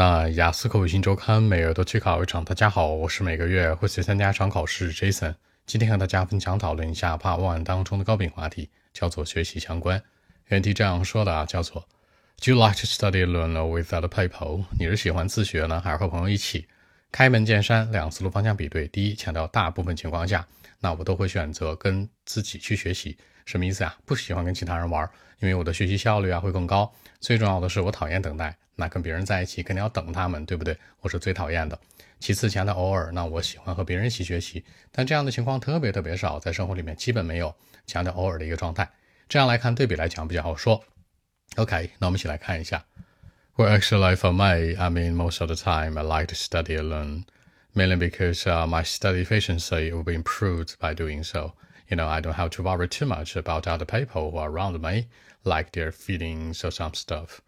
那雅思口语新周刊每月都去考一场。大家好，我是每个月会去参加一场考试 Jason。今天和大家分享讨论一下 Part One 当中的高频话题，叫做学习相关。原题这样说的啊，叫做 Do you like to study alone or with other people？你是喜欢自学呢，还是和朋友一起？开门见山，两思路方向比对。第一，强调大部分情况下，那我都会选择跟自己去学习。什么意思啊？不喜欢跟其他人玩，因为我的学习效率啊会更高。最重要的是，我讨厌等待。那跟别人在一起肯定要等他们，对不对？我是最讨厌的。其次，强调偶尔，那我喜欢和别人一起学习，但这样的情况特别特别少，在生活里面基本没有。强调偶尔的一个状态。这样来看，对比来讲比较好说。OK，那我们一起来看一下。Well, actually, for me, I mean, most of the time, I like to study alone, mainly because uh, my study efficiency will be improved by doing so. You know, I don't have to worry too much about other people who are around me, like their feelings or some stuff.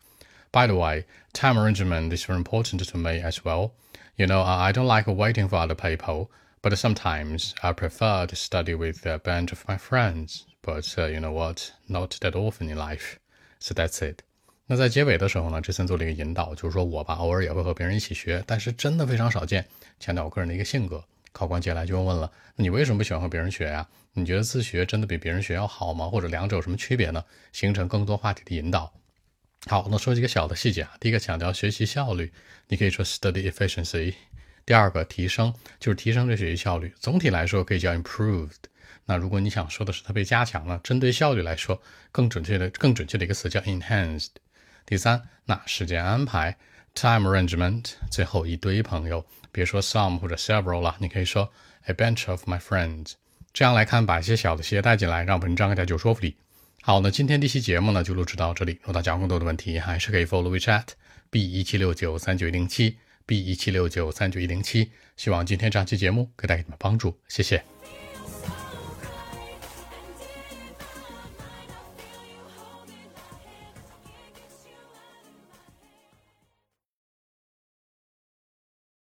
By the way, time arrangement is very important to me as well. You know, I don't like waiting for other people, but sometimes I prefer to study with a bunch of my friends. But uh, you know what? Not that often in life. So that's it. 那在结尾的时候呢，这森做了一个引导，就是说我吧，偶尔也会和别人一起学，但是真的非常少见，强调我个人的一个性格。考官接下来就问了，你为什么不喜欢和别人学呀？你觉得自学真的比别人学要好吗？或者两者有什么区别呢？形成更多话题的引导。好，那说几个小的细节啊。第一个强调学习效率，你可以说 study efficiency。第二个提升就是提升这学习效率，总体来说可以叫 improved。那如果你想说的是特别加强呢，针对效率来说，更准确的、更准确的一个词叫 enhanced。第三，那时间安排 time arrangement。最后一堆朋友，别说 some 或者 several 了，你可以说 a bunch of my friends。这样来看，把一些小的细节带进来，让文章更加有说服力。好，那今天这期节目呢就录制到这里。如果大家有更多的问题，还是可以 follow WeChat b 一七六九三九一零七 b 一七六九三九一零七。希望今天这期节目可以带给你们帮助，谢谢。